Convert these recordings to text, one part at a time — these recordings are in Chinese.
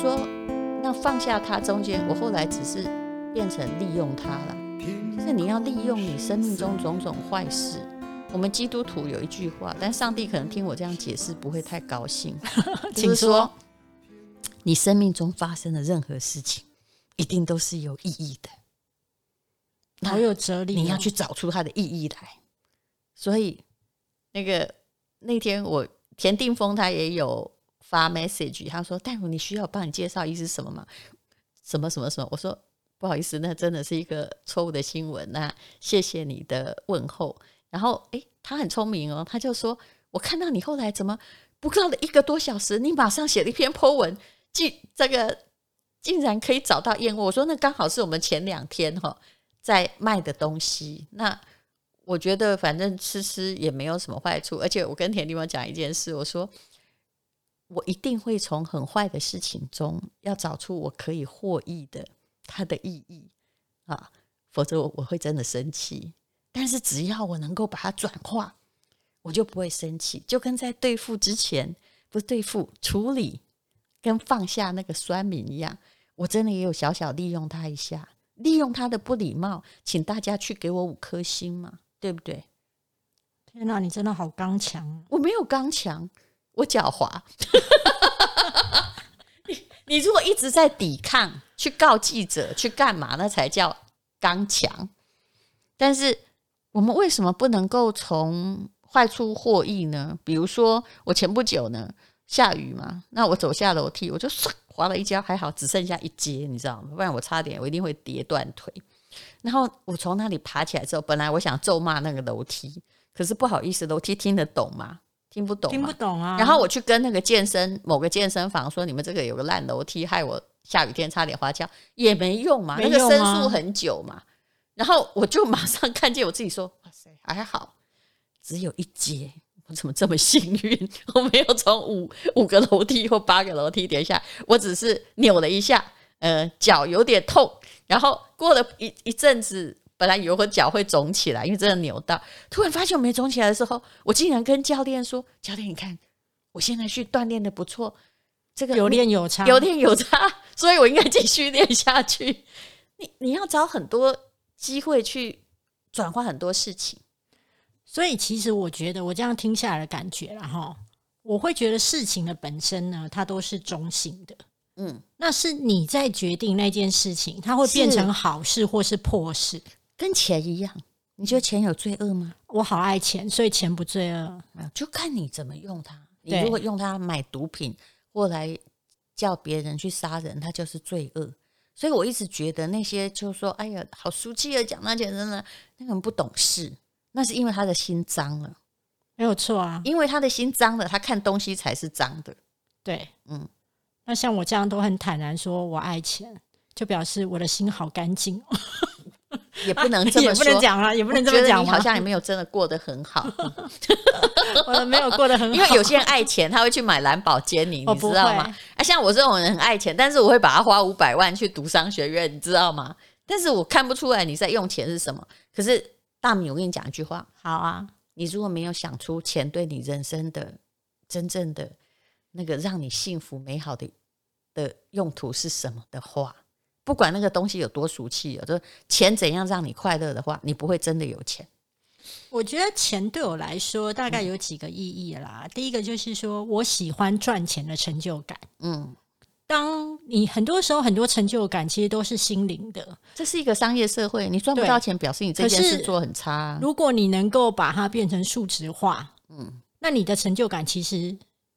说，那放下它中间，我后来只是变成利用它了。就是你要利用你生命中种种坏事。我们基督徒有一句话，但上帝可能听我这样解释不会太高兴，请说。你生命中发生的任何事情，一定都是有意义的，好有哲理哦。你要去找出它的意义来。所以，那个那天我田定峰他也有发 message，他说：“大夫，你需要帮你介绍一是什么吗？什么什么什么？”我说：“不好意思，那真的是一个错误的新闻。那谢谢你的问候。”然后，诶，他很聪明哦，他就说：“我看到你后来怎么不到了一个多小时，你马上写了一篇 po 文。”竟这个竟然可以找到燕窝，我说那刚好是我们前两天哈在卖的东西。那我觉得反正吃吃也没有什么坏处，而且我跟田地方讲一件事，我说我一定会从很坏的事情中要找出我可以获益的它的意义啊，否则我我会真的生气。但是只要我能够把它转化，我就不会生气。就跟在对付之前，不是对付处理。跟放下那个酸民一样，我真的也有小小利用他一下，利用他的不礼貌，请大家去给我五颗星嘛，对不对？天哪，你真的好刚强！我没有刚强，我狡猾。你你如果一直在抵抗，去告记者，去干嘛？那才叫刚强。但是我们为什么不能够从坏处获益呢？比如说，我前不久呢。下雨嘛，那我走下楼梯，我就唰滑了一跤，还好只剩下一阶，你知道吗？不然我差点我一定会跌断腿。然后我从那里爬起来之后，本来我想咒骂那个楼梯，可是不好意思，楼梯听得懂吗？听不懂，听不懂啊。然后我去跟那个健身某个健身房说：“你们这个有个烂楼梯，害我下雨天差点滑跤，也没用嘛，那个申诉很久嘛。”然后我就马上看见我自己说：“哇塞，还好，只有一阶。”我怎么这么幸运？我没有从五 五个楼梯或八个楼梯跌下，我只是扭了一下，呃，脚有点痛。然后过了一一阵子，本来以为我脚会肿起来，因为真的扭到。突然发现我没肿起来的时候，我竟然跟教练说：“教练，你看，我现在去锻炼的不错，这个有练有差，有练有差，所以我应该继续练下去。你你要找很多机会去转换很多事情。”所以，其实我觉得我这样听下来的感觉，然后我会觉得事情的本身呢，它都是中性的。嗯，那是你在决定那件事情，它会变成好事或是破事，跟钱一样。你觉得钱有罪恶吗？我好爱钱，所以钱不罪恶，就看你怎么用它。你如果用它买毒品，或来叫别人去杀人，它就是罪恶。所以我一直觉得那些就是说：“哎呀，好俗气啊讲那些人呢，那个人不懂事。”那是因为他的心脏了，没有错啊。因为他的心脏了，他看东西才是脏的。对，嗯。那像我这样都很坦然说我爱钱，就表示我的心好干净。也不能这么说，也不能讲了，也不能这么讲。你好像也没有真的过得很好。我没有过得很好，因为有些人爱钱，他会去买蓝宝坚尼，你知道吗？啊，像我这种人很爱钱，但是我会把它花五百万去读商学院，你知道吗？但是我看不出来你在用钱是什么，可是。大米，我跟你讲一句话，好啊，你如果没有想出钱对你人生的真正的那个让你幸福美好的的用途是什么的话，不管那个东西有多俗气，就钱怎样让你快乐的话，你不会真的有钱。我觉得钱对我来说大概有几个意义啦。嗯、第一个就是说我喜欢赚钱的成就感，嗯。当你很多时候很多成就感其实都是心灵的，这是一个商业社会，你赚不到钱表示你这件事做很差。如果你能够把它变成数值化，嗯，那你的成就感其实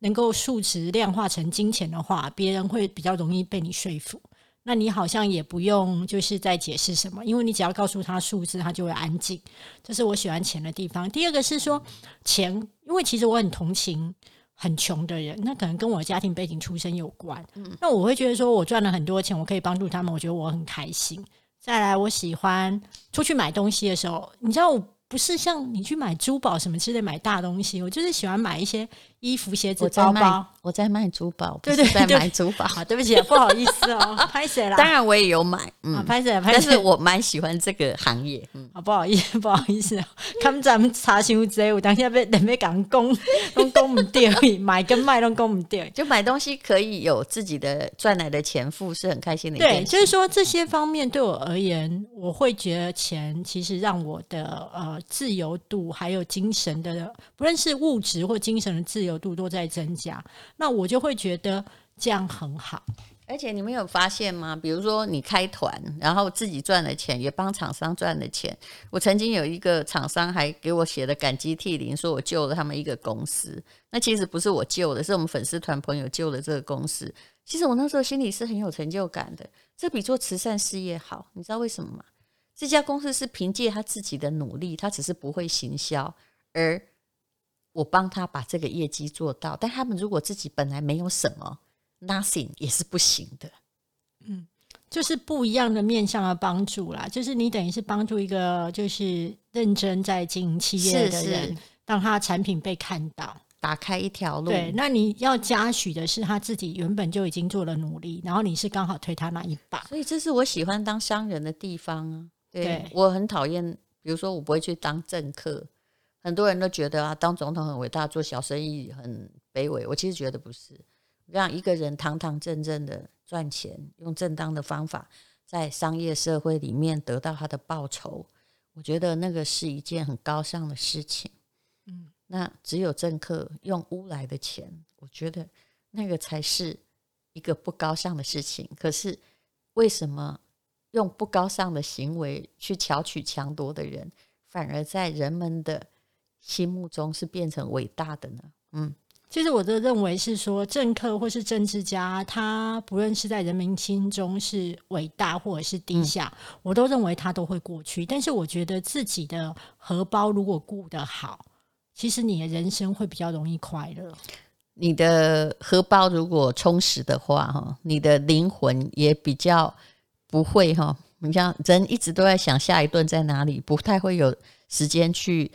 能够数值量化成金钱的话，别人会比较容易被你说服。那你好像也不用就是在解释什么，因为你只要告诉他数字，他就会安静。这是我喜欢钱的地方。第二个是说钱，因为其实我很同情。很穷的人，那可能跟我家庭背景出身有关。嗯，那我会觉得说，我赚了很多钱，我可以帮助他们，我觉得我很开心。再来，我喜欢出去买东西的时候，你知道，我不是像你去买珠宝什么之类买大东西，我就是喜欢买一些衣服、鞋子、包包。我在卖珠宝，对对，在买珠宝。对不起，不好意思哦，拍谁啦。当然我也有买，嗯，拍谢，但是我蛮喜欢这个行业。嗯，好，不好意思，不好意思，他们咱们查询这些，我当下被人被讲公都公不掉，买跟卖都公不掉。就买东西可以有自己的赚来的钱付，是很开心的。对，就是说这些方面对我而言，我会觉得钱其实让我的呃自由度还有精神的，不论是物质或精神的自由度都在增加。那我就会觉得这样很好，而且你们有发现吗？比如说你开团，然后自己赚了钱，也帮厂商赚了钱。我曾经有一个厂商还给我写了感激涕零，说我救了他们一个公司。那其实不是我救的，是我们粉丝团朋友救了这个公司。其实我那时候心里是很有成就感的，这比做慈善事业好。你知道为什么吗？这家公司是凭借他自己的努力，他只是不会行销，而。我帮他把这个业绩做到，但他们如果自己本来没有什么，nothing 也是不行的。嗯，就是不一样的面向的帮助啦，就是你等于是帮助一个就是认真在经营企业的人，让他产品被看到，打开一条路。对，那你要嘉许的是他自己原本就已经做了努力，然后你是刚好推他那一把，所以这是我喜欢当商人的地方啊。对，我很讨厌，比如说我不会去当政客。很多人都觉得啊，当总统很伟大，做小生意很卑微。我其实觉得不是，让一个人堂堂正正的赚钱，用正当的方法在商业社会里面得到他的报酬，我觉得那个是一件很高尚的事情。嗯，那只有政客用污来的钱，我觉得那个才是一个不高尚的事情。可是为什么用不高尚的行为去巧取强夺的人，反而在人们的心目中是变成伟大的呢？嗯，其实我的认为是说，政客或是政治家，他不论是在人民心中是伟大或者是低下，嗯，我都认为他都会过去。但是我觉得自己的荷包如果顾得好，其实你的人生会比较容易快乐。你的荷包如果充实的话，哈，你的灵魂也比较不会哈。你像人一直都在想下一顿在哪里，不太会有时间去。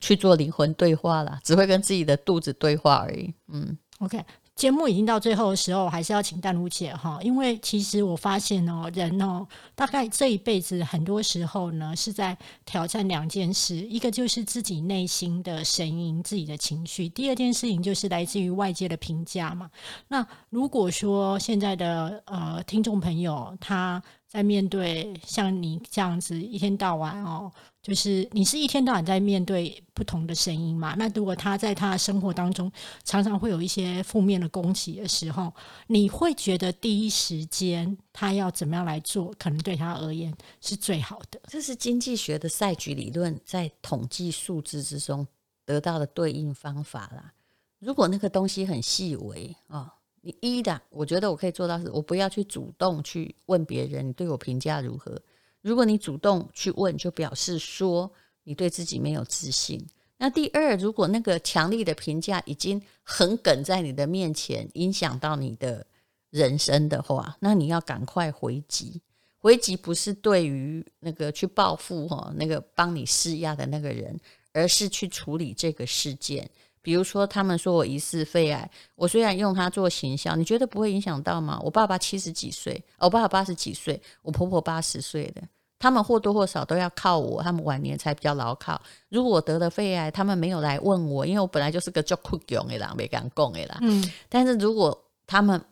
去做灵魂对话啦，只会跟自己的肚子对话而已。嗯，OK，节目已经到最后的时候，还是要请淡如姐哈，因为其实我发现哦，人哦，大概这一辈子很多时候呢是在挑战两件事，一个就是自己内心的声音、自己的情绪，第二件事情就是来自于外界的评价嘛。那如果说现在的呃听众朋友他在面对像你这样子一天到晚哦。就是你是一天到晚在面对不同的声音嘛？那如果他在他的生活当中常常会有一些负面的攻击的时候，你会觉得第一时间他要怎么样来做，可能对他而言是最好的。这是经济学的赛局理论在统计数字之中得到的对应方法啦。如果那个东西很细微啊、你一的，我觉得我可以做到是，我不要去主动去问别人，你对我评价如何。如果你主动去问，就表示说你对自己没有自信。那第二，如果那个强力的评价已经横梗在你的面前，影响到你的人生的话，那你要赶快回击。回击不是对于那个去报复哈，那个帮你施压的那个人，而是去处理这个事件。比如说，他们说我疑似肺癌，我虽然用它做形象，你觉得不会影响到吗？我爸爸七十几岁，我爸爸八十几岁，我婆婆八十岁的。他们或多或少都要靠我，他们晚年才比较牢靠。如果我得了肺癌，他们没有来问我，因为我本来就是个叫酷勇的人，没敢讲的啦。嗯，但是如果他们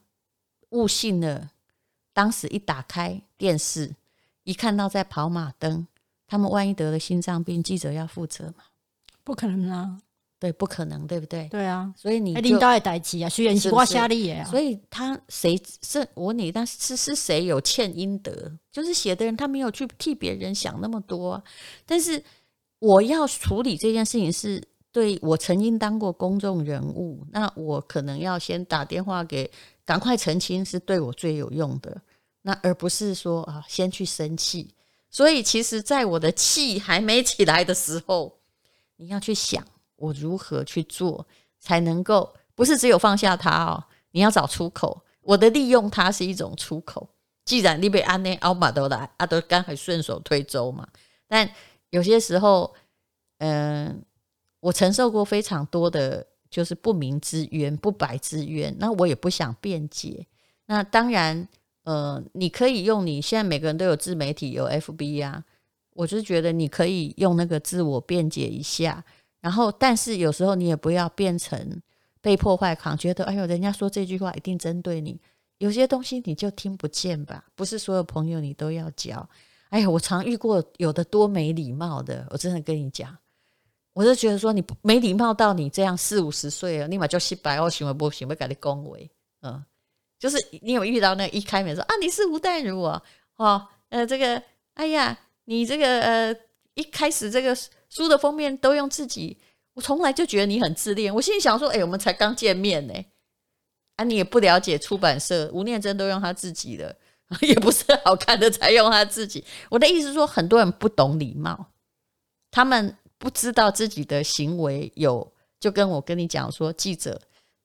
误信了，当时一打开电视，一看到在跑马灯，他们万一得了心脏病，记者要负责吗？不可能啊。对，不可能，对不对？对啊，所以你领导也代志啊，虽然是。所以他谁是我你，但是是谁有欠阴德？就是写的人，他没有去替别人想那么多啊。但是我要处理这件事情，是对我曾经当过公众人物，那我可能要先打电话给，赶快澄清，是对我最有用的。那而不是说啊，先去生气。所以其实，在我的气还没起来的时候，你要去想。我如何去做才能够不是只有放下它哦？你要找出口。我的利用它是一种出口。既然你被安内奥马都来，阿都刚好顺手推舟嘛。但有些时候，嗯、我承受过非常多的，就是不明之冤、不白之冤。那我也不想辩解。那当然，呃，你可以用你现在每个人都有自媒体，有 FB 啊，我就觉得你可以用那个自我辩解一下。然后，但是有时候你也不要变成被破坏狂，觉得哎呦，人家说这句话一定针对你。有些东西你就听不见吧，不是所有朋友你都要交。哎呀，我常遇过有的多没礼貌的，我真的跟你讲，我就觉得说你没礼貌到你这样四五十岁了，立马就洗白我行为不行，会给你恭维，嗯，就是你有遇到那一开门说啊，你是吴淡如啊，哦，呃，这个，哎呀，你这个呃，一开始这个。书的封面都用自己，我从来就觉得你很自恋。我心里想说，哎、我们才刚见面呢，啊，你也不了解出版社，吴念真都用他自己的，也不是好看的才用他自己。我的意思是说，很多人不懂礼貌，他们不知道自己的行为有，就跟我跟你讲说，记者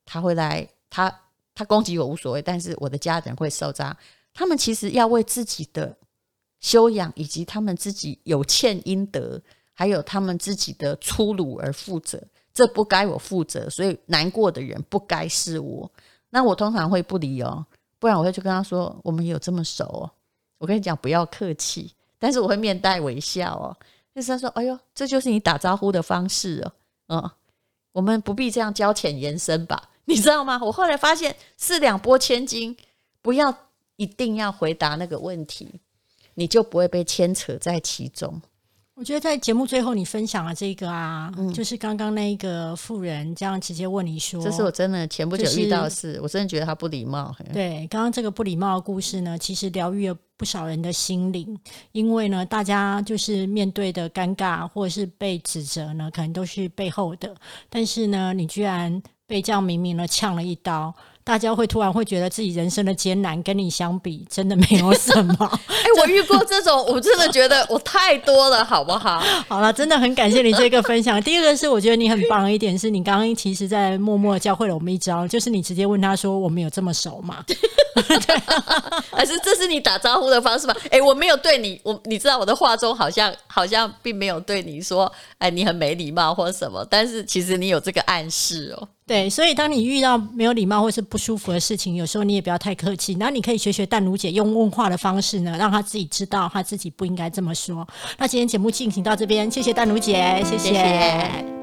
他会来，他他攻击我无所谓，但是我的家人会受伤，他们其实要为自己的修养以及他们自己有欠应得。还有他们自己的粗鲁而负责，这不该我负责，所以难过的人不该是我。那我通常会不理哦，不然我会去跟他说：“我们有这么熟哦？”我跟你讲，不要客气，但是我会面带微笑哦。就是他说：“哎呦，这就是你打招呼的方式哦。”嗯，我们不必这样交浅言深吧？你知道吗？我后来发现四两拨千斤，不要一定要回答那个问题，你就不会被牵扯在其中。我觉得在节目最后，你分享了这个啊，嗯、就是刚刚那个富人这样直接问你说：“这是我真的前不久遇到的事，就是、我真的觉得他不礼貌。”对，刚刚这个不礼貌的故事呢，其实疗愈了不少人的心灵，因为呢，大家就是面对的尴尬或者是被指责呢，可能都是背后的，但是呢，你居然被这样明明的呛了一刀。大家会突然会觉得自己人生的艰难跟你相比，真的没有什么。哎、欸，我遇过这种，我真的觉得我太多了，好不好？好了，真的很感谢你这个分享。第二个是，我觉得你很棒的一点是你刚刚其实在默默教会了我们一招，就是你直接问他说：“我们有这么熟吗？”对、啊，还是这是你打招呼的方式吗？哎、欸，我没有对你，我你知道我的话中好像好像并没有对你说，哎，你很没礼貌或者什么，但是其实你有这个暗示哦。对，所以当你遇到没有礼貌或是不舒服的事情，有时候你也不要太客气。然后你可以学学淡如姐用问话的方式呢，让她自己知道她自己不应该这么说。那今天节目进行到这边，谢谢淡如姐，谢谢。谢谢。